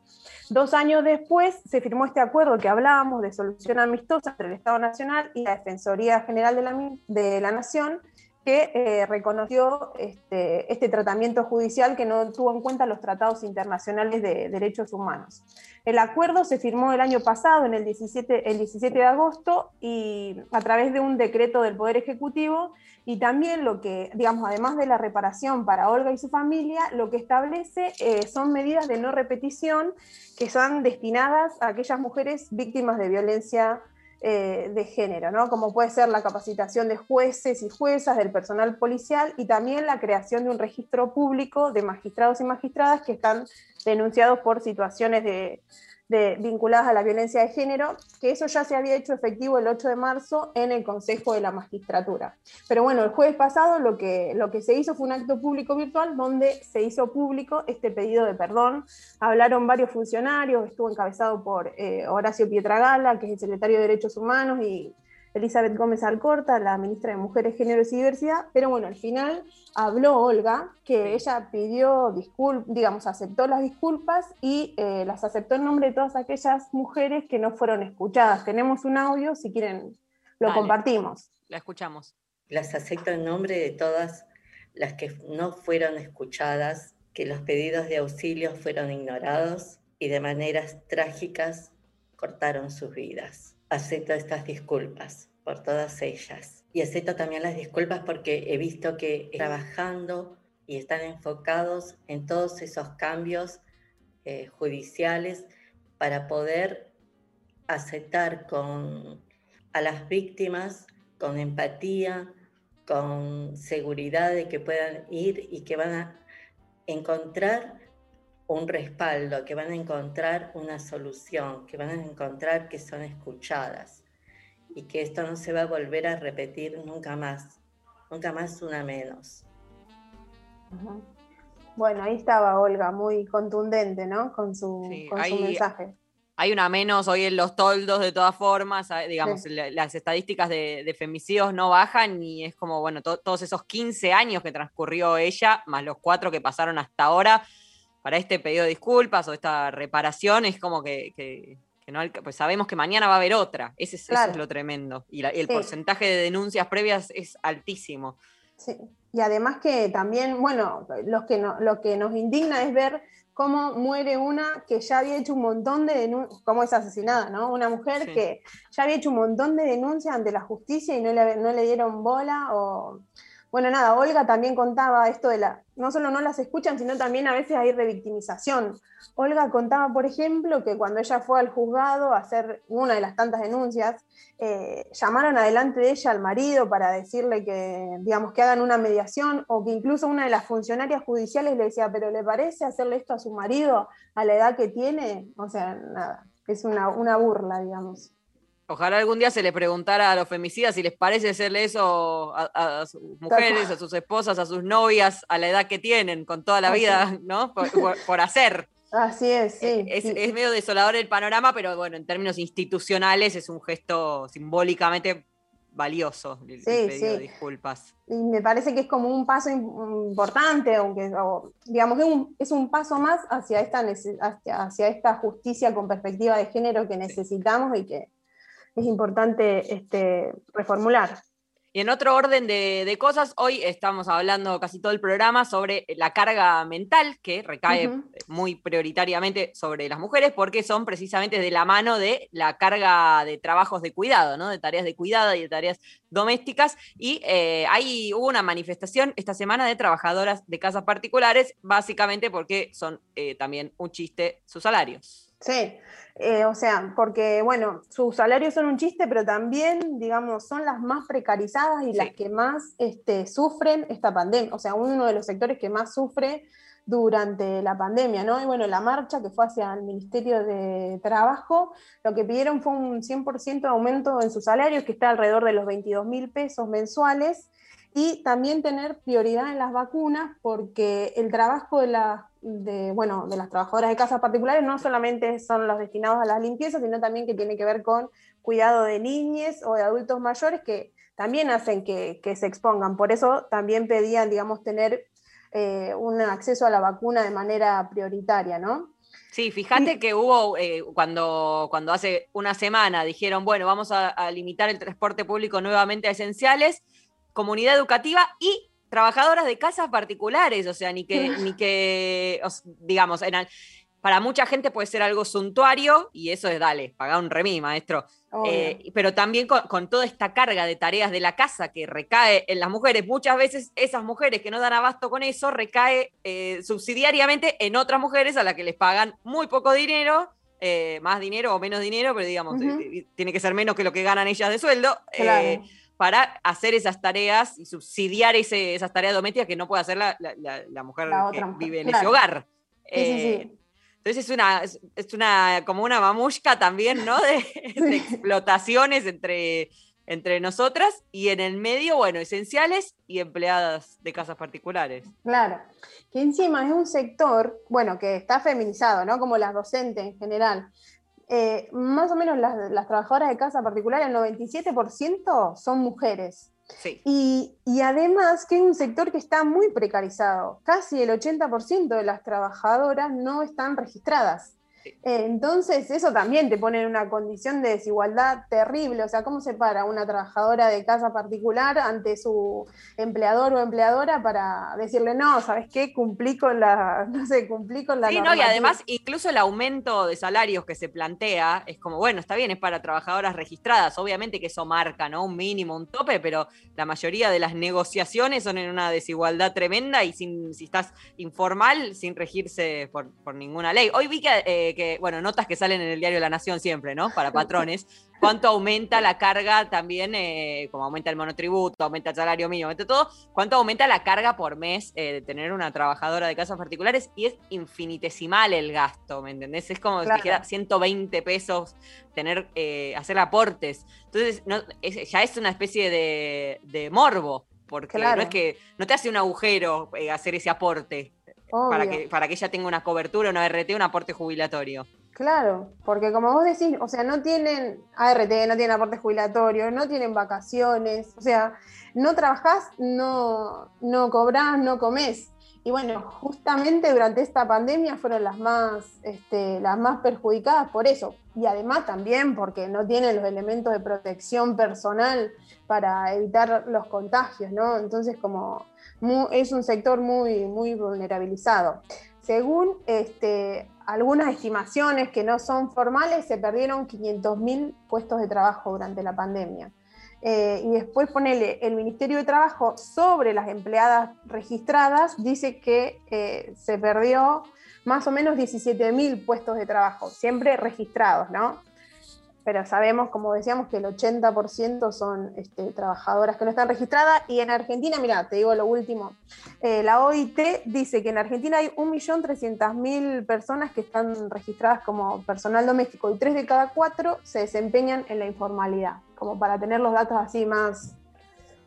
Dos años después se firmó este acuerdo que hablábamos de solución amistosa entre el Estado Nacional y la Defensoría General de la, de la Nación, que eh, reconoció este, este tratamiento judicial que no tuvo en cuenta los tratados internacionales de derechos humanos. El acuerdo se firmó el año pasado, en el 17, el 17 de agosto, y a través de un decreto del Poder Ejecutivo, y también lo que, digamos, además de la reparación para Olga y su familia, lo que establece eh, son medidas de no repetición que son destinadas a aquellas mujeres víctimas de violencia eh, de género, ¿no? como puede ser la capacitación de jueces y juezas, del personal policial y también la creación de un registro público de magistrados y magistradas que están denunciados por situaciones de, de- vinculadas a la violencia de género, que eso ya se había hecho efectivo el 8 de marzo en el Consejo de la Magistratura. Pero bueno, el jueves pasado lo que, lo que se hizo fue un acto público virtual donde se hizo público este pedido de perdón. Hablaron varios funcionarios, estuvo encabezado por eh, Horacio Pietragala, que es el secretario de Derechos Humanos, y Elizabeth Gómez Alcorta, la ministra de Mujeres, Géneros y Diversidad, pero bueno, al final habló Olga, que ella pidió disculpas, digamos, aceptó las disculpas y eh, las aceptó en nombre de todas aquellas mujeres que no fueron escuchadas. Tenemos un audio, si quieren, lo compartimos. La escuchamos. Las acepto en nombre de todas las que no fueron escuchadas, que los pedidos de auxilio fueron ignorados y de maneras trágicas cortaron sus vidas. Acepto estas disculpas por todas ellas. Y acepto también las disculpas porque he visto que trabajando y están enfocados en todos esos cambios eh, judiciales para poder aceptar con, a las víctimas con empatía, con seguridad de que puedan ir y que van a encontrar un respaldo, que van a encontrar una solución, que van a encontrar que son escuchadas y que esto no se va a volver a repetir nunca más, nunca más una menos. Bueno, ahí estaba Olga, muy contundente, ¿no? Con su, con su ahí- mensaje. Hay una menos hoy en los toldos de todas formas, digamos, Sí. las estadísticas de, de femicidios no bajan y es como, bueno, to- todos esos 15 años que transcurrió ella, más los cuatro que pasaron hasta ahora, para este pedido de disculpas o esta reparación, es como que, que- que no pues sabemos que mañana va a haber otra, Ese es, eso es lo tremendo. Y la- el Sí. porcentaje de denuncias previas es altísimo. Sí. Y además que también, bueno, los que no- lo que nos indigna es ver cómo muere una que ya había hecho un montón de denuncias, cómo es asesinada, ¿no? Una mujer Sí. que ya había hecho un montón de denuncias ante la justicia y no le, no le dieron bola o... Bueno, nada, Olga también contaba esto de la, no solo no las escuchan, sino también a veces hay revictimización. Olga contaba, por ejemplo, que cuando ella fue al juzgado a hacer una de las tantas denuncias, eh, llamaron adelante de ella al marido para decirle que, digamos, que hagan una mediación, o que incluso una de las funcionarias judiciales le decía, pero ¿le parece hacerle esto a su marido a la edad que tiene? O sea, nada, es una, una burla, digamos. Ojalá algún día se le preguntara a los femicidas si les parece hacerle eso a, a sus mujeres, a sus esposas, a sus novias, a la edad que tienen, con toda la vida. ¿no? Por, por- por hacer. Así es, sí. Es, sí. es medio desolador el panorama, pero bueno, en términos institucionales es un gesto simbólicamente valioso. Sí, sí. disculpas. y me parece que es como un paso im- importante, aunque digamos que es un, es un paso más hacia esta, hacia, hacia esta justicia con perspectiva de género que necesitamos y que es importante este, reformular. Y en otro orden de, de cosas, hoy estamos hablando casi todo el programa sobre la carga mental que recae muy prioritariamente sobre las mujeres porque son precisamente de la mano de la carga de trabajos de cuidado, ¿no? de tareas de cuidado y de tareas domésticas. Y eh, ahí hubo una manifestación esta semana de trabajadoras de casas particulares, básicamente porque son eh, también un chiste sus salarios. Sí, eh, o sea, porque bueno, sus salarios son un chiste, pero también, digamos, son las más precarizadas y las que más este, sufren esta pandemia, o sea, uno de los sectores que más sufre durante la pandemia, ¿no? Y bueno, la marcha que fue hacia el Ministerio de Trabajo, lo que pidieron fue un 100% de aumento en sus salarios, que está alrededor de los 22 mil pesos mensuales, y también tener prioridad en las vacunas, porque el trabajo de, la- de, bueno, de las trabajadoras de casas particulares no solamente son los destinados a las limpiezas, sino también que tiene que ver con cuidado de niñes o de adultos mayores que también hacen que, que se expongan. Por eso también pedían, digamos, tener eh, un acceso a la vacuna de manera prioritaria, ¿no? Sí, fíjate que hubo, eh, cuando, cuando hace una semana dijeron, bueno, vamos a, a limitar el transporte público nuevamente a esenciales, comunidad educativa y trabajadoras de casas particulares, o sea, ni que, (laughs) ni que os- digamos, en al- para mucha gente puede ser algo suntuario y eso es, dale, paga un remí, maestro. Eh, pero también con, con toda esta carga de tareas de la casa que recae en las mujeres, muchas veces esas mujeres que no dan abasto con eso recae eh, subsidiariamente en otras mujeres a las que les pagan muy poco dinero, eh, más dinero o menos dinero, pero digamos, tiene que ser menos que lo que ganan ellas de sueldo. Claro. Para hacer esas tareas y subsidiar ese- esas tareas domésticas que no puede hacer la, la- mujer La que mujer, vive en claro. ese hogar. Sí, sí, Eh, entonces es una, es, es una, como una mamushka también, ¿no? De, (laughs) de explotaciones entre, entre nosotras y en el medio, bueno, esenciales y empleadas de casas particulares. Claro, que encima es un sector, bueno, que está feminizado, ¿no? Como las docentes en general. Eh, más o menos las, las trabajadoras de casa particular, el 97% son mujeres. Sí. Y, y además que es un sector que está muy precarizado. Casi el 80% de las trabajadoras no están registradas. Entonces, eso también te pone en una condición de desigualdad terrible. O sea, ¿cómo se para una trabajadora de casa particular ante su empleador o empleadora para decirle, no, ¿sabes qué? Cumplí con la, (laughs) no sé, cumplí con la Sí, no, y normativa"? además incluso el aumento de salarios que se plantea es como, bueno, está bien, es para trabajadoras registradas, obviamente que eso marca, ¿no? Un mínimo, un tope, pero la mayoría de las negociaciones son en una desigualdad tremenda y sin, si estás informal, sin regirse por, por ninguna ley. Hoy vi que, eh, que, bueno, notas que salen en el diario La Nación siempre, ¿no? Para patrones, cuánto aumenta la carga también, eh, como aumenta el monotributo, aumenta el salario mínimo, aumenta todo, cuánto aumenta la carga por mes eh, de tener una trabajadora de casas particulares y es infinitesimal el gasto, ¿me entendés? Es como Claro. si dijera 120 pesos tener, eh, hacer aportes. Entonces, no, es- ya es una especie de, de morbo, porque Claro. no es que no te hace un agujero eh, hacer ese aporte. Para que, para que ella tenga una cobertura, una RT, un aporte jubilatorio. Claro, porque como vos decís, o sea, no tienen ART, no tienen aporte jubilatorio, no tienen vacaciones, o sea, no trabajás, no, no cobrás, no comés. Y bueno, justamente durante esta pandemia fueron las más, este, las más perjudicadas por eso. Y además también porque no tienen los elementos de protección personal para evitar los contagios, ¿no? Entonces como es un sector muy, muy vulnerabilizado. según este, algunas estimaciones que no son formales, se perdieron 500.000 puestos de trabajo durante la pandemia. Eh, y después ponele el Ministerio de Trabajo sobre las empleadas registradas, dice que eh, se perdió más o menos 17.000 puestos de trabajo, siempre registrados, ¿no? Pero sabemos, como decíamos, que el 80% son este, trabajadoras que no están registradas. Y en Argentina, mira, te digo lo último, eh, la OIT dice que en Argentina hay 1.300.000 personas que están registradas como personal doméstico y 3 de cada 4 se desempeñan en la informalidad, como para tener los datos así más,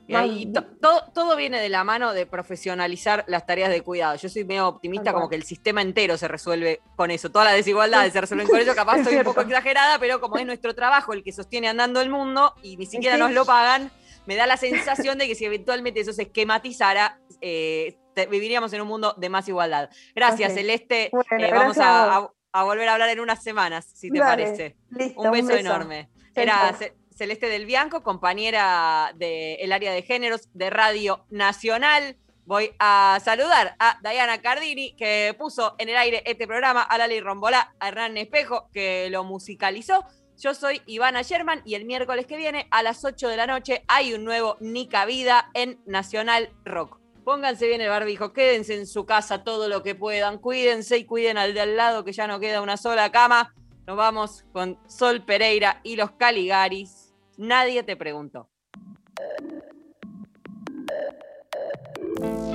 y ahí todo, todo viene de la mano de profesionalizar las tareas de cuidado. Yo soy medio optimista, como que el sistema entero se resuelve con eso. Todas las desigualdades se resuelven con eso. Capaz (laughs) estoy un poco exagerada, pero como es nuestro trabajo el que sostiene andando el mundo y ni siquiera nos lo pagan, me da la sensación de que si eventualmente eso se esquematizara, eh, viviríamos en un mundo de más igualdad. Gracias, Celeste. Eh, vamos a, volver a hablar en unas semanas, si te parece. un, beso enorme. Era Celeste del Bianco, compañera del área de géneros de Radio Nacional. Voy a saludar a Diana Cardini, que puso en el aire este programa, a Lali Rombolá, a Hernán Espejo, que lo musicalizó. Yo soy Ivana Sherman y el miércoles que viene a las 8 de la noche hay un nuevo Nica Vida en Nacional Rock. Pónganse bien el barbijo, quédense en su casa todo lo que puedan, cuídense y cuiden al de al lado que ya no queda una sola cama. Nos vamos con Sol Pereira y los Caligaris. Nadie te preguntó.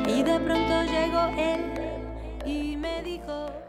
Y de pronto llegó él y me dijo...